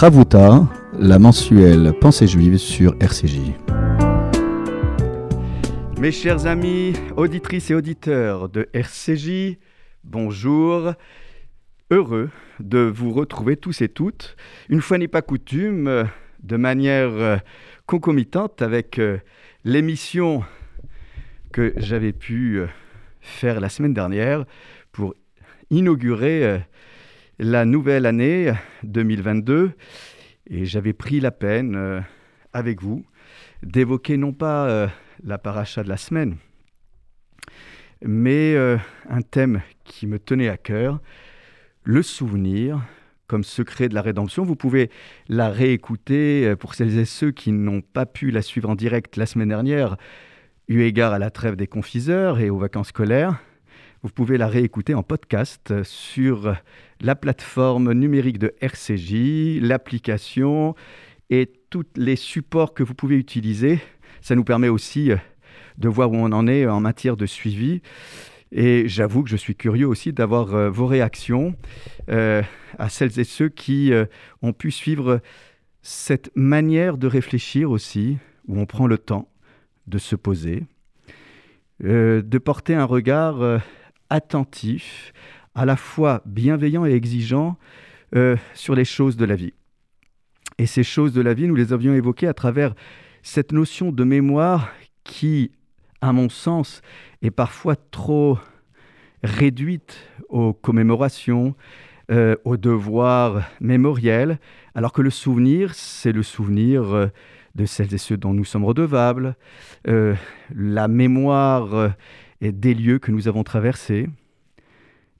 Ravuta, la mensuelle Pensée juive sur RCJ. Mes chers amis, auditrices et auditeurs de RCJ, bonjour. Heureux de vous retrouver tous et toutes, une fois n'est pas coutume, de manière concomitante avec euh, l'émission que j'avais pu euh, faire la semaine dernière pour inaugurer euh, la nouvelle année 2022 et j'avais pris la peine euh, avec vous d'évoquer non pas euh, la paracha de la semaine, mais euh, un thème qui me tenait à cœur, le souvenir comme secret de la rédemption. Vous pouvez la réécouter pour celles et ceux qui n'ont pas pu la suivre en direct la semaine dernière, eu égard à la trêve des confiseurs et aux vacances scolaires. Vous pouvez la réécouter en podcast sur la plateforme numérique de RCJ, l'application et tous les supports que vous pouvez utiliser. Ça nous permet aussi euh, de voir où on en est en matière de suivi. Et j'avoue que je suis curieux aussi d'avoir euh, vos réactions euh, à celles et ceux qui ont pu suivre cette manière de réfléchir aussi, où on prend le temps de se poser, de porter un regard attentif, à la fois bienveillant et exigeant euh, sur les choses de la vie. Et ces choses de la vie, nous les avions évoquées à travers cette notion de mémoire qui, à mon sens, est parfois trop réduite aux commémorations, euh, aux devoirs mémoriels, alors que le souvenir, c'est le souvenir euh, de celles et ceux dont nous sommes redevables, la mémoire et des lieux que nous avons traversés,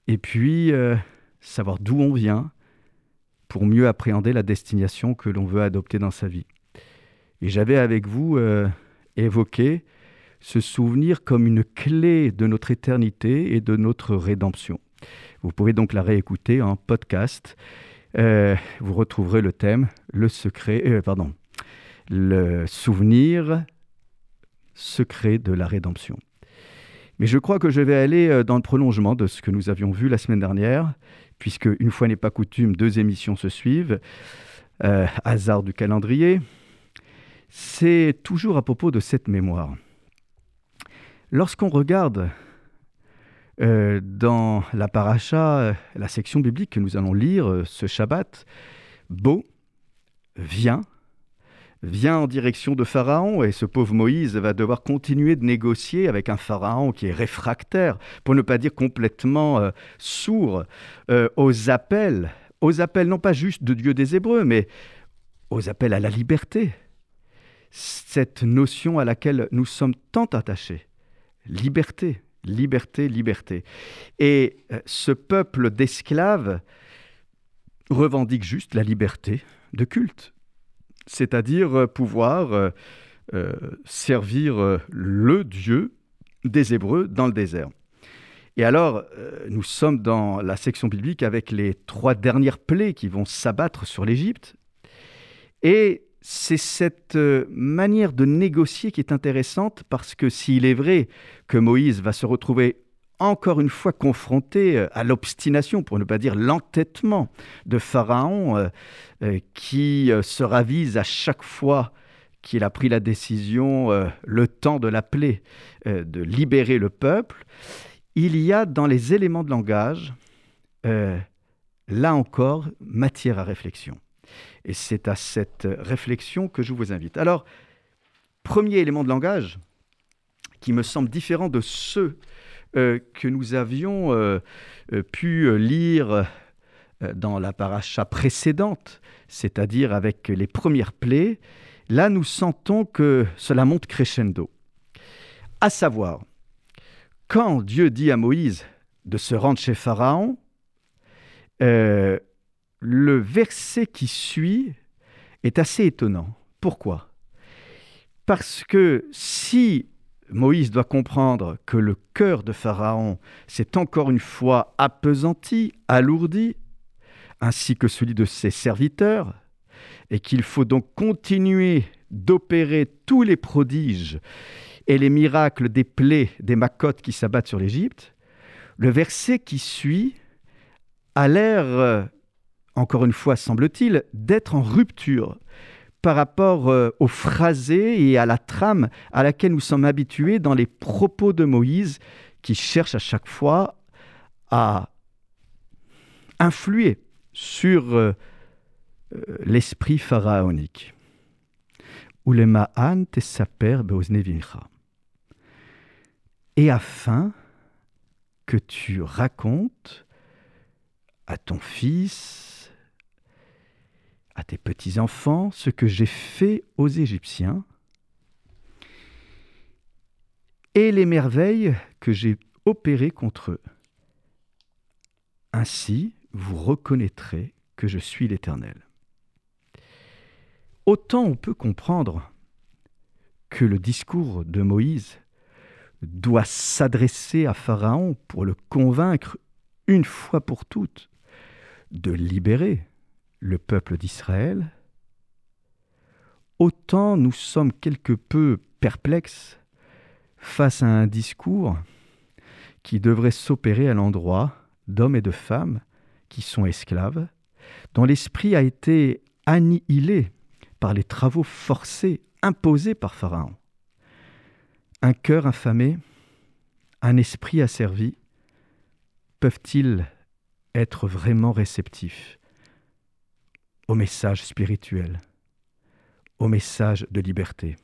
et puis euh, savoir d'où on vient pour mieux appréhender la destination que l'on veut adopter dans sa vie. Et j'avais avec vous euh, évoqué ce souvenir comme une clé de notre éternité et de notre rédemption. Vous pouvez donc la réécouter en podcast. Euh, vous retrouverez le thème, le secret, pardon, le souvenir secret de la rédemption. Mais je crois que je vais aller euh, dans le prolongement de ce que nous avions vu la semaine dernière, puisque une fois n'est pas coutume, deux émissions se suivent, euh, hasard du calendrier. C'est toujours à propos de cette mémoire. Lorsqu'on regarde euh, dans la paracha, la section biblique que nous allons lire ce Shabbat, Beau vient, vient en direction de Pharaon et ce pauvre Moïse va devoir continuer de négocier avec un Pharaon qui est réfractaire, pour ne pas dire complètement euh, sourd euh, aux appels, aux appels non pas juste de Dieu des Hébreux, mais aux appels à la liberté. Cette notion à laquelle nous sommes tant attachés. Liberté, liberté, liberté. Et euh, ce peuple d'esclaves revendique juste la liberté de culte, c'est-à-dire euh, pouvoir euh, euh, servir le Dieu des Hébreux dans le désert. Et alors, nous sommes dans la section biblique avec les trois dernières plaies qui vont s'abattre sur l'Égypte. Et c'est cette manière de négocier qui est intéressante parce que s'il est vrai que Moïse va se retrouver encore une fois confronté euh, à l'obstination, pour ne pas dire l'entêtement de Pharaon, euh, euh, qui se ravise à chaque fois qu'il a pris la décision, le temps de l'appeler, de libérer le peuple, il y a dans les éléments de langage, là encore, matière à réflexion. Et c'est à cette réflexion que je vous invite. Alors, premier élément de langage qui me semble différent de ceux que nous avions euh, euh, pu euh, lire euh, dans la paracha précédente, c'est-à-dire avec les premières plaies, là nous sentons que cela monte crescendo. À savoir, quand Dieu dit à Moïse de se rendre chez Pharaon, euh, le verset qui suit est assez étonnant. Pourquoi? Parce que si Moïse doit comprendre que le cœur de Pharaon s'est encore une fois appesanti, alourdi, ainsi que celui de ses serviteurs, et qu'il faut donc continuer d'opérer tous les prodiges et les miracles des plaies, des macotes qui s'abattent sur l'Égypte, le verset qui suit a l'air euh, encore une fois, semble-t-il, d'être en rupture par rapport euh, au et à la trame à laquelle nous sommes habitués dans les propos de Moïse, qui cherche à chaque fois à influer sur euh, euh, l'esprit pharaonique. Et afin que tu racontes à ton fils, tes petits-enfants, ce que j'ai fait aux Égyptiens et les merveilles que j'ai opérées contre eux. Ainsi, vous reconnaîtrez que je suis l'Éternel. Autant on peut comprendre que le discours de Moïse doit s'adresser à Pharaon pour le convaincre une fois pour toutes de libérer le peuple d'Israël, autant nous sommes quelque peu perplexes face à un discours qui devrait s'opérer à l'endroit d'hommes et de femmes qui sont esclaves, dont l'esprit a été annihilé par les travaux forcés imposés par Pharaon. Un cœur infamé, un esprit asservi, peuvent-ils être vraiment réceptifs? Au message spirituel, au message de liberté.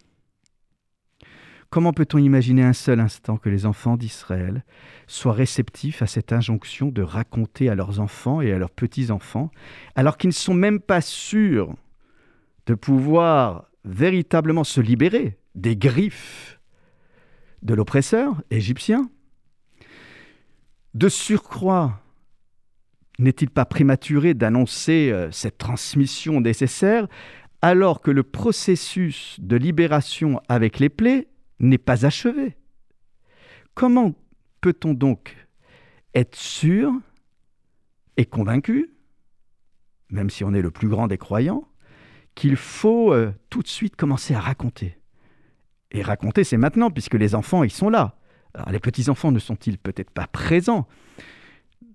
Comment peut-on imaginer un seul instant que les enfants d'Israël soient réceptifs à cette injonction de raconter à leurs enfants et à leurs petits-enfants, alors qu'ils ne sont même pas sûrs de pouvoir véritablement se libérer des griffes de l'oppresseur égyptien? De surcroît, n'est-il pas prématuré d'annoncer euh, cette transmission nécessaire alors que le processus de libération avec les plaies n'est pas achevé? Comment peut-on donc être sûr et convaincu, même si on est le plus grand des croyants, qu'il faut euh, tout de suite commencer à raconter? Et raconter, c'est maintenant, puisque les enfants, ils sont là. Les petits-enfants ne sont-ils peut-être pas présents?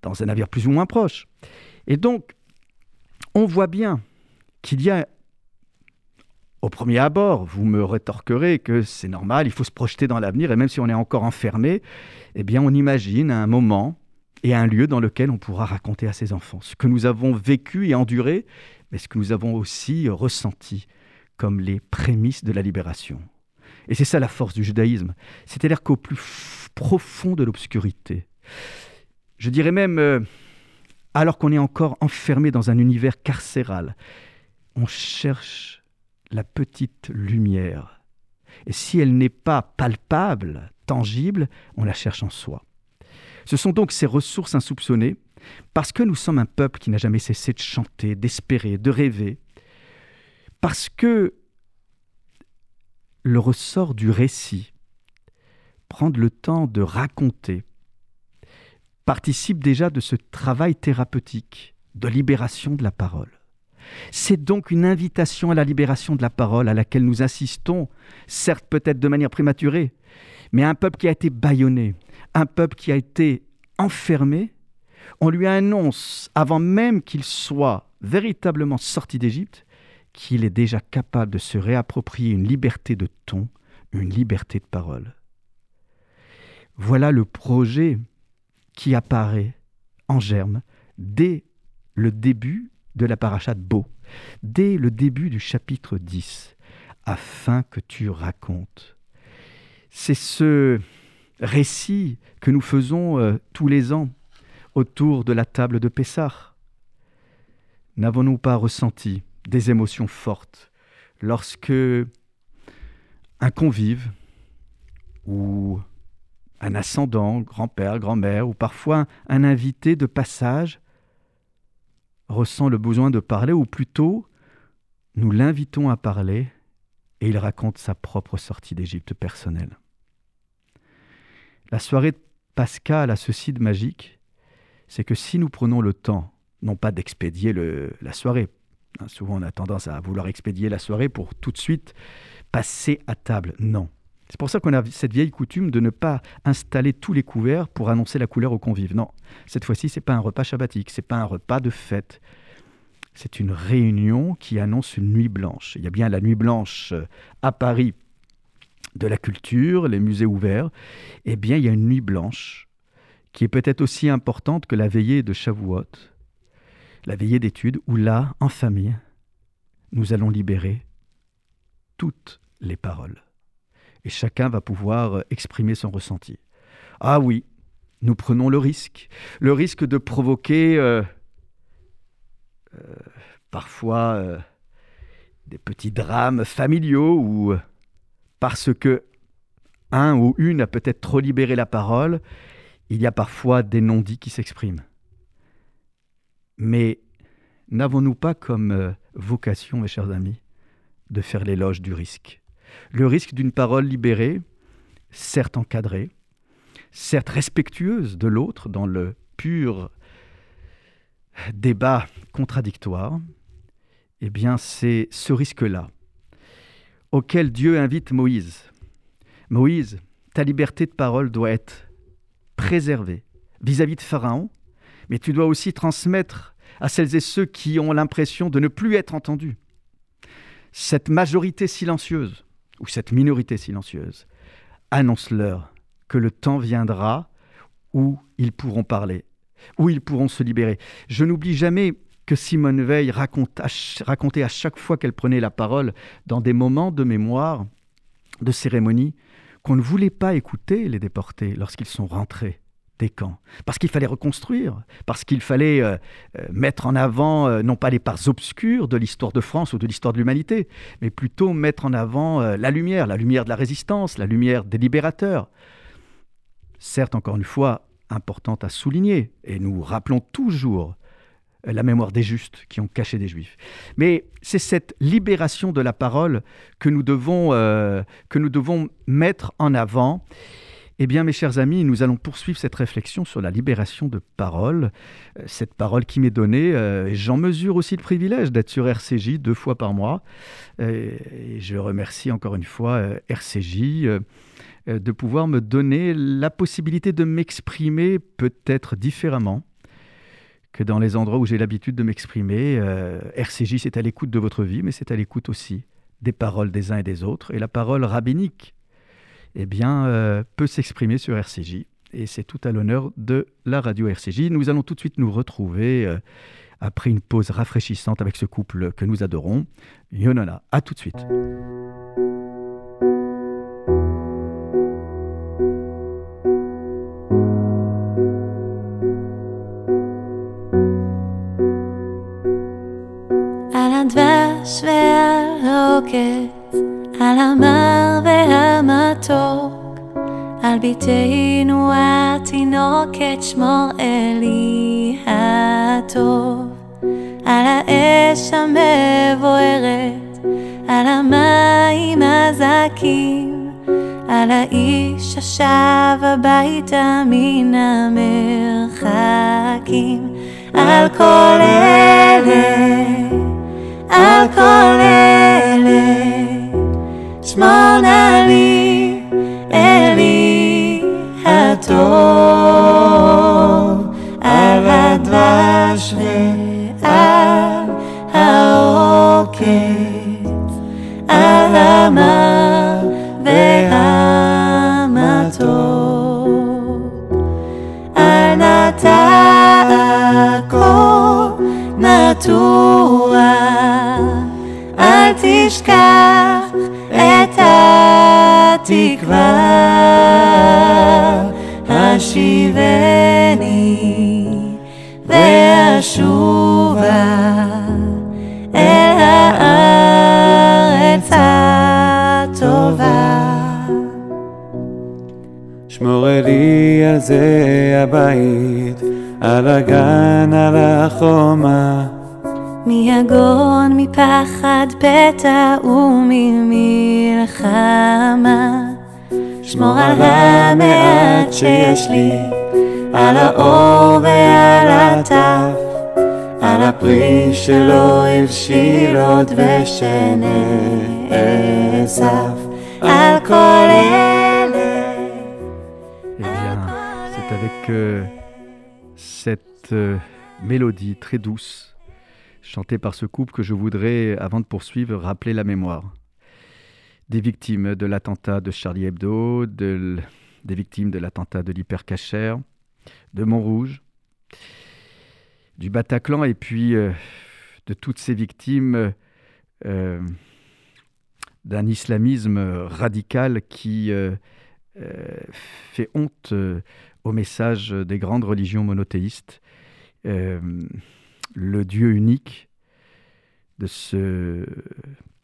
Dans un navire plus ou moins proche Et donc, on voit bien qu'il y a au premier abord, vous me rétorquerez que c'est normal, il faut se projeter dans l'avenir, et même si on est encore enfermé, eh bien on imagine un moment et un lieu dans lequel on pourra raconter à ses enfants ce que nous avons vécu et enduré, mais ce que nous avons aussi ressenti comme les prémices de la libération. Et c'est ça la force du judaïsme, c'est-à-dire qu'au plus profond de l'obscurité, je dirais même, euh, alors qu'on est encore enfermé dans un univers carcéral, on cherche la petite lumière. Et si elle n'est pas palpable, tangible, on la cherche en soi. Ce sont donc ces ressources insoupçonnées, parce que nous sommes un peuple qui n'a jamais cessé de chanter, d'espérer, de rêver, parce que le ressort du récit, prendre le temps de raconter, participe déjà de ce travail thérapeutique de libération de la parole. C'est donc une invitation à la libération de la parole à laquelle nous assistons, certes peut-être de manière prématurée, mais un peuple qui a été bâillonné, un peuple qui a été enfermé, on lui annonce, avant même qu'il soit véritablement sorti d'Égypte, qu'il est déjà capable de se réapproprier une liberté de ton, une liberté de parole. Voilà le projet qui apparaît en germe dès le début de la paracha de Beau, dès le début du chapitre 10, afin que tu racontes. C'est ce récit que nous faisons euh, tous les ans autour de la table de Pessah. N'avons-nous pas ressenti des émotions fortes lorsque un convive ou un ascendant, grand-père, grand-mère, ou parfois un invité de passage ressent le besoin de parler, ou plutôt nous l'invitons à parler et il raconte sa propre sortie d'Égypte personnelle. La soirée de Pascal a ceci de magique, c'est que si nous prenons le temps, non pas d'expédier la soirée, hein, souvent on a tendance à vouloir expédier la soirée pour tout de suite passer à table, non. C'est pour ça qu'on a cette vieille coutume de ne pas installer tous les couverts pour annoncer la couleur aux convives. Non, cette fois-ci, c'est pas un repas shabbatique, c'est pas un repas de fête. c'est une réunion qui annonce une nuit blanche. Il y a bien la nuit blanche euh, à Paris de la culture, les musées ouverts. Eh bien, il y a une nuit blanche qui est peut-être aussi importante que la veillée de Shavuot, la veillée d'études, où là, en famille, nous allons libérer toutes les paroles. Et chacun va pouvoir euh, exprimer son ressenti. Ah oui, nous prenons le risque, le risque de provoquer euh, euh, parfois des petits drames familiaux ou parce que un ou une a peut-être trop libéré la parole, il y a parfois des non-dits qui s'expriment. Mais n'avons-nous pas comme vocation, mes chers amis, de faire l'éloge du risque? Le risque d'une parole libérée, certes encadrée, certes respectueuse de l'autre dans le pur débat contradictoire, eh bien c'est ce risque-là auquel Dieu invite Moïse. Moïse, ta liberté de parole doit être préservée vis-à-vis de Pharaon, mais tu dois aussi transmettre à celles et ceux qui ont l'impression de ne plus être entendus. Cette majorité silencieuse, ou cette minorité silencieuse, annonce-leur que le temps viendra où ils pourront parler, où ils pourront se libérer. Je n'oublie jamais que Simone Veil racontait à chaque fois qu'elle prenait la parole dans des moments de mémoire, de cérémonie, qu'on ne voulait pas écouter les déportés lorsqu'ils sont rentrés parce qu'il fallait reconstruire, parce qu'il fallait euh, euh, mettre en avant euh, non pas les parts obscures de l'histoire de France ou de l'histoire de l'humanité, mais plutôt mettre en avant la lumière, la lumière de la résistance, la lumière des libérateurs, certes encore une fois importante à souligner, et nous rappelons toujours la mémoire des justes qui ont caché des juifs. Mais c'est cette libération de la parole que nous devons, que nous devons mettre en avant. Eh bien, mes chers amis, nous allons poursuivre cette réflexion sur la libération de parole, euh, cette parole qui m'est donnée. Euh, j'en mesure aussi le privilège d'être sur RCJ deux fois par mois. et je remercie encore une fois RCJ euh, de pouvoir me donner la possibilité de m'exprimer peut-être différemment que dans les endroits où j'ai l'habitude de m'exprimer. Euh, RCJ, c'est à l'écoute de votre vie, mais c'est à l'écoute aussi des paroles des uns et des autres. Et la parole rabbinique, eh bien, euh, peut s'exprimer sur RCJ. Et c'est tout à l'honneur de la radio RCJ. Nous allons tout de suite nous retrouver euh, après une pause rafraîchissante avec ce couple que nous adorons, Yonana, À tout de suite. על המר והמתוק, על ביתנו התינוקת שמור אלי הטוב, על האש המבוערת, על המים הזכים, על האיש השב הביתה מן המרחקים, על כל אלה על כל אלה, שמור נא לי, אלי הטוב, על הדבש ועל העוקץ, על המר והמתוק, על נטע הכל נטוע תשכח את התקווה, השיבני ואשובה אל הארץ הטובה. שמור לי על זה הבית, על הגן, על החומה. מיגון, מפחד פתע וממלחמה. שמור על המעט שיש לי, על האור ועל הטף, על הפרי שלא הבשיל עוד ושנאסף, על כל אלה. Eh bien, c'est avec euh, cette euh, mélodie très douce chanté par ce couple que je voudrais, avant de poursuivre, rappeler la mémoire. Des victimes de l'attentat de Charlie Hebdo, de des victimes de l'attentat de l'hypercacher, de Montrouge, du Bataclan et puis euh, de toutes ces victimes euh, d'un islamisme radical qui euh, fait honte au message des grandes religions monothéistes. Le Dieu unique de ce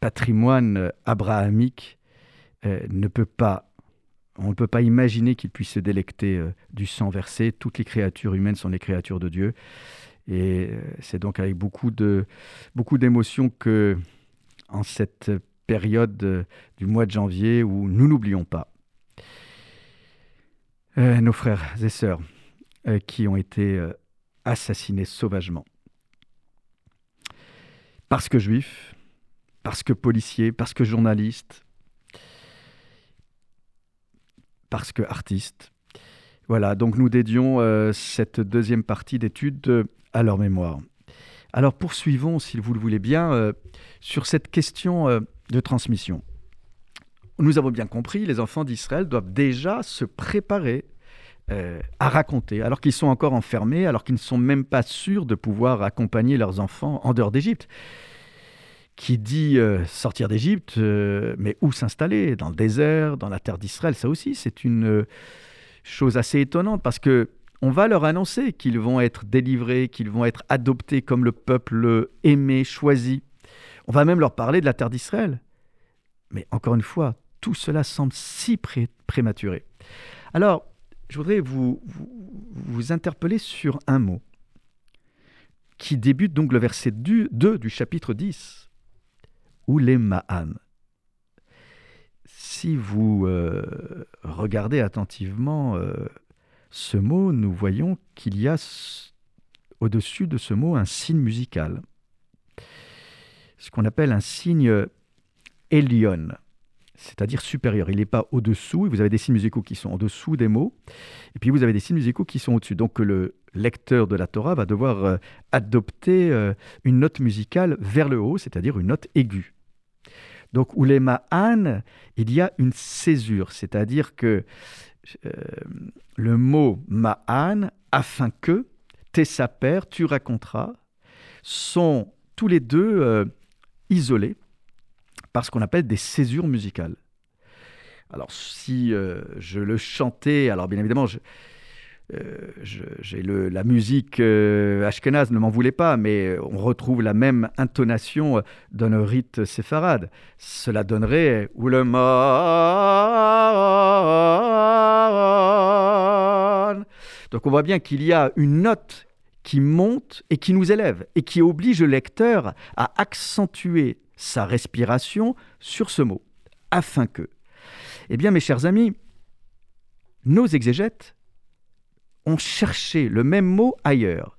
patrimoine abrahamique ne peut pas on ne peut pas imaginer qu'il puisse se délecter du sang versé. Toutes les créatures humaines sont les créatures de Dieu. Et euh, c'est donc avec beaucoup beaucoup d'émotions que, en cette période euh, du mois de janvier, où nous n'oublions pas euh, nos frères et sœurs qui ont été assassinés sauvagement. Parce que juifs, parce que policiers, parce que journalistes, parce que artistes. Voilà, donc nous dédions cette deuxième partie d'étude à leur mémoire. Alors poursuivons, si vous le voulez bien, euh, sur cette question euh, de transmission. Nous avons bien compris, les enfants d'Israël doivent déjà se préparer euh, à raconter, alors qu'ils sont encore enfermés, alors qu'ils ne sont même pas sûrs de pouvoir accompagner leurs enfants en dehors d'Égypte. Qui dit sortir d'Égypte, mais où s'installer? Dans le désert, dans la terre d'Israël, ça aussi, c'est une chose assez étonnante parce que on va leur annoncer qu'ils vont être délivrés, qu'ils vont être adoptés comme le peuple aimé, choisi. On va même leur parler de la terre d'Israël. Mais encore une fois, tout cela semble si prématuré. Alors, je voudrais vous, interpeller sur un mot qui débute donc le verset 2 du chapitre 10, ou les Ma'an. Si vous euh, regardez attentivement euh, ce mot, nous voyons qu'il y a au-dessus de ce mot un signe musical, ce qu'on appelle un signe Elion, c'est-à-dire supérieur. Il n'est pas au-dessous, vous avez des signes musicaux qui sont en dessous des mots, et puis vous avez des signes musicaux qui sont au-dessus. Donc le lecteur de la Torah va devoir euh, adopter euh, une note musicale vers le haut, c'est-à-dire une note aiguë. Donc, ulema an, il y a une césure, c'est-à-dire que euh, le mot ma'an, afin que, saper, tu raconteras, sont tous les deux isolés par ce qu'on appelle des césures musicales. Alors si euh, je le chantais, alors bien évidemment, euh, j'ai la musique euh, ashkenaz, ne m'en voulez pas, mais on retrouve la même intonation dans le rite séfarade. Cela donnerait Donc on voit bien qu'il y a une note qui monte et qui nous élève et qui oblige le lecteur à accentuer sa respiration sur ce mot, afin que. Eh bien, mes chers amis, nos exégètes ont cherché le même mot ailleurs.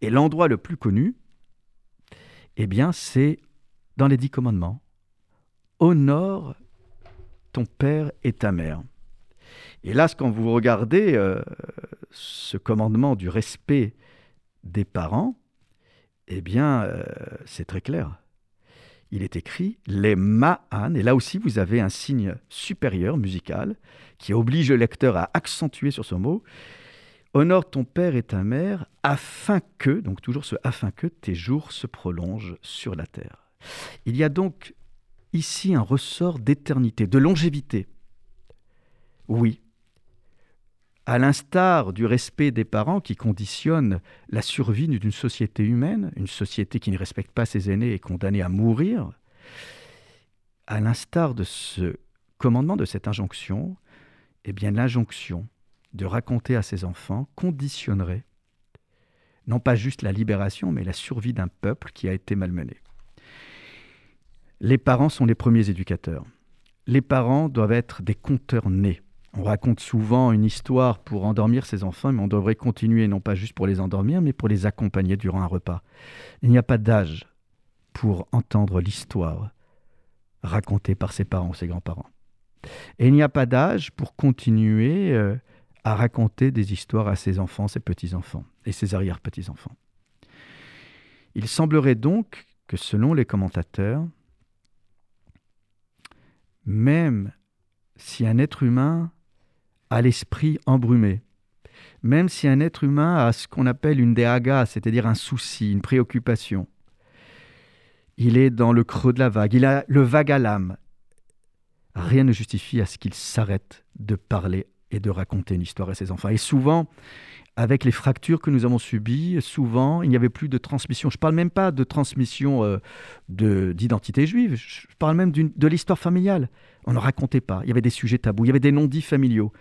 Et l'endroit le plus connu, eh bien, c'est dans les dix commandements. Honore ton père et ta mère. Et là, quand vous regardez euh, ce commandement du respect des parents, eh bien, euh, c'est très clair. Il est écrit les ma'an, et là aussi vous avez un signe supérieur musical qui oblige le lecteur à accentuer sur ce mot, Honore ton père et ta mère, afin que, donc toujours ce afin que, tes jours se prolongent sur la terre. Il y a donc ici un ressort d'éternité, de longévité. Oui, à l'instar du respect des parents qui conditionne la survie d'une société humaine, une société qui ne respecte pas ses aînés et condamnée à mourir, à l'instar de ce commandement, de cette injonction, eh bien l'injonction de raconter à ses enfants conditionnerait non pas juste la libération, mais la survie d'un peuple qui a été malmené. Les parents sont les premiers éducateurs. Les parents doivent être des conteurs nés. On raconte souvent une histoire pour endormir ses enfants, mais on devrait continuer non pas juste pour les endormir, mais pour les accompagner durant un repas. Il n'y a pas d'âge pour entendre l'histoire racontée par ses parents ou ses grands-parents. Et il n'y a pas d'âge pour continuer euh, à raconter des histoires à ses enfants, ses petits-enfants et ses arrière-petits-enfants. Il semblerait donc que selon les commentateurs, même si un être humain a l'esprit embrumé, même si un être humain a ce qu'on appelle une déaga, c'est-à-dire un souci, une préoccupation, il est dans le creux de la vague, il a le vague à l'âme. Rien ne justifie à ce qu'il s'arrête de parler et de raconter une histoire à ses enfants. Et souvent, avec les fractures que nous avons subies, souvent, il n'y avait plus de transmission. Je ne parle même pas de transmission euh, d'identité juive, je parle même de l'histoire familiale. On ne racontait pas, il y avait des sujets tabous, il y avait des non-dits familiaux.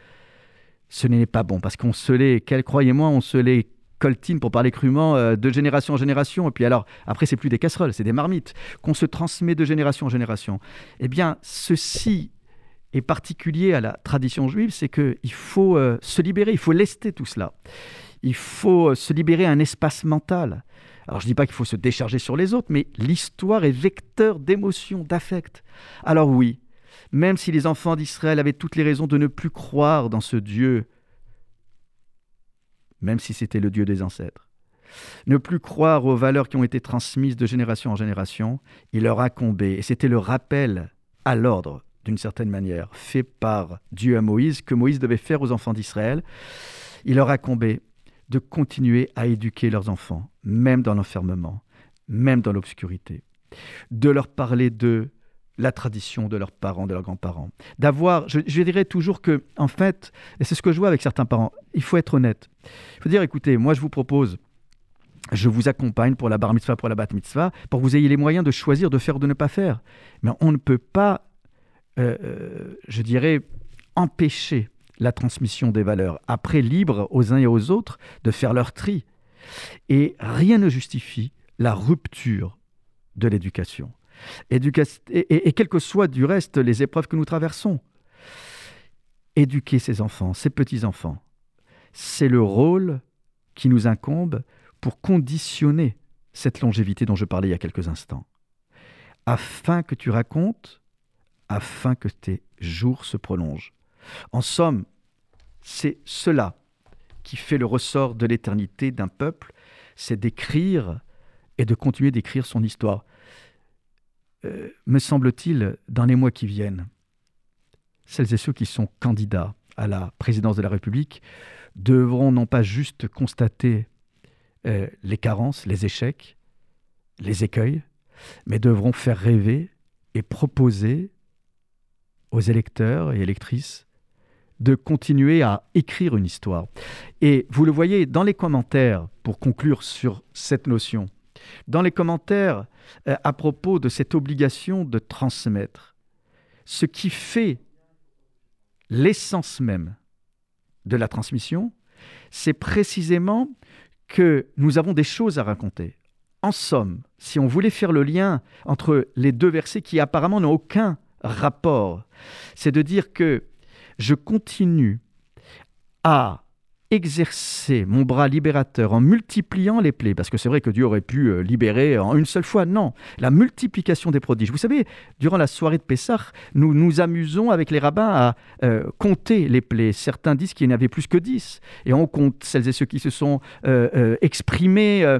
Ce n'est pas bon, parce qu'on se les, croyez-moi, on se les coltine, pour parler crûment, euh, de génération en génération. Et puis alors, après, c'est plus des casseroles, c'est des marmites qu'on se transmet de génération en génération. Eh bien, ceci est particulier à la tradition juive, c'est qu'il faut euh, se libérer, il faut lester tout cela. Il faut euh, se libérer un espace mental. Alors je ne dis pas qu'il faut se décharger sur les autres, mais l'histoire est vecteur d'émotions, d'affect. Alors oui, même si les enfants d'Israël avaient toutes les raisons de ne plus croire dans ce Dieu, même si c'était le Dieu des ancêtres, ne plus croire aux valeurs qui ont été transmises de génération en génération, il leur incombait, et c'était le rappel à l'ordre d'une certaine manière, fait par Dieu à Moïse, que Moïse devait faire aux enfants d'Israël, il leur incombait de continuer à éduquer leurs enfants, même dans l'enfermement, même dans l'obscurité, de leur parler de la tradition de leurs parents, de leurs grands-parents, d'avoir, je, dirais toujours que, en fait, et c'est ce que je vois avec certains parents, il faut être honnête. Il faut dire, écoutez, moi je vous propose je vous accompagne pour la bar mitzvah, pour la bat mitzvah, pour que vous ayez les moyens de choisir de faire ou de ne pas faire. Mais on ne peut pas euh, euh, je dirais, empêcher la transmission des valeurs. Après, libre aux uns et aux autres de faire leur tri. Et rien ne justifie la rupture de l'éducation. Et, et, quelles que soient du reste les épreuves que nous traversons, éduquer ses enfants, ses petits-enfants, c'est le rôle qui nous incombe pour conditionner cette longévité dont je parlais il y a quelques instants, afin que tu racontes afin que tes jours se prolongent. En somme, c'est cela qui fait le ressort de l'éternité d'un peuple, c'est d'écrire et de continuer d'écrire son histoire. Me semble-t-il, dans les mois qui viennent, celles et ceux qui sont candidats à la présidence de la République devront non pas juste constater euh, les carences, les échecs, les écueils, mais devront faire rêver et proposer aux électeurs et électrices de continuer à écrire une histoire. Et vous le voyez dans les commentaires, pour conclure sur cette notion, dans les commentaires euh, à propos de cette obligation de transmettre, ce qui fait l'essence même de la transmission, c'est précisément que nous avons des choses à raconter. En somme, si on voulait faire le lien entre les deux versets qui apparemment n'ont aucun rapport. C'est de dire que je continue à exercer mon bras libérateur en multipliant les plaies, parce que c'est vrai que Dieu aurait pu euh, libérer en une seule fois, non, la multiplication des prodiges. Vous savez, durant la soirée de Pessah, nous nous amusons avec les rabbins à euh, compter les plaies. Certains disent qu'il y en avait plus que dix, et on compte celles et ceux qui se sont euh, exprimés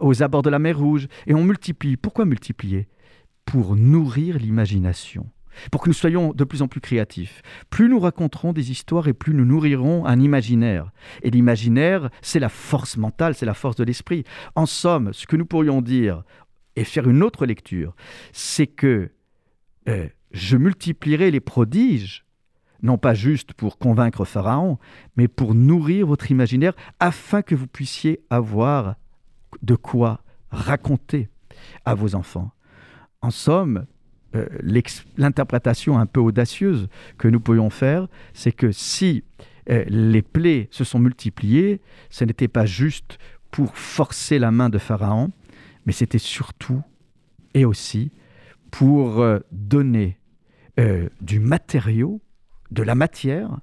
aux abords de la mer Rouge, et on multiplie. Pourquoi multiplier? Pour nourrir l'imagination pour que nous soyons de plus en plus créatifs. Plus nous raconterons des histoires et plus nous nourrirons un imaginaire. Et l'imaginaire, c'est la force mentale, c'est la force de l'esprit. En somme, ce que nous pourrions dire et faire une autre lecture, c'est que euh, je multiplierai les prodiges, non pas juste pour convaincre Pharaon, mais pour nourrir votre imaginaire afin que vous puissiez avoir de quoi raconter à vos enfants. En somme, euh, l'interprétation un peu audacieuse que nous pourrions faire, c'est que si euh, les plaies se sont multipliées, ce n'était pas juste pour forcer la main de Pharaon, mais c'était surtout et aussi pour euh, donner du matériau, de la matière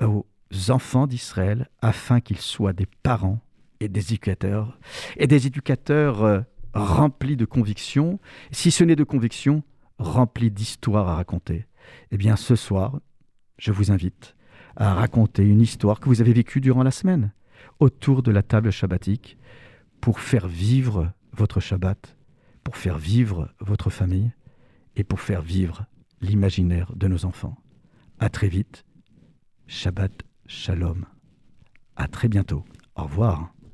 aux enfants d'Israël afin qu'ils soient des parents et des éducateurs, et des éducateurs rempli de convictions, si ce n'est de convictions, rempli d'histoires à raconter. Eh bien, ce soir, je vous invite à raconter une histoire que vous avez vécue durant la semaine, autour de la table shabbatique, pour faire vivre votre Shabbat, pour faire vivre votre famille et pour faire vivre l'imaginaire de nos enfants. À très vite. Shabbat Shalom. À très bientôt. Au revoir.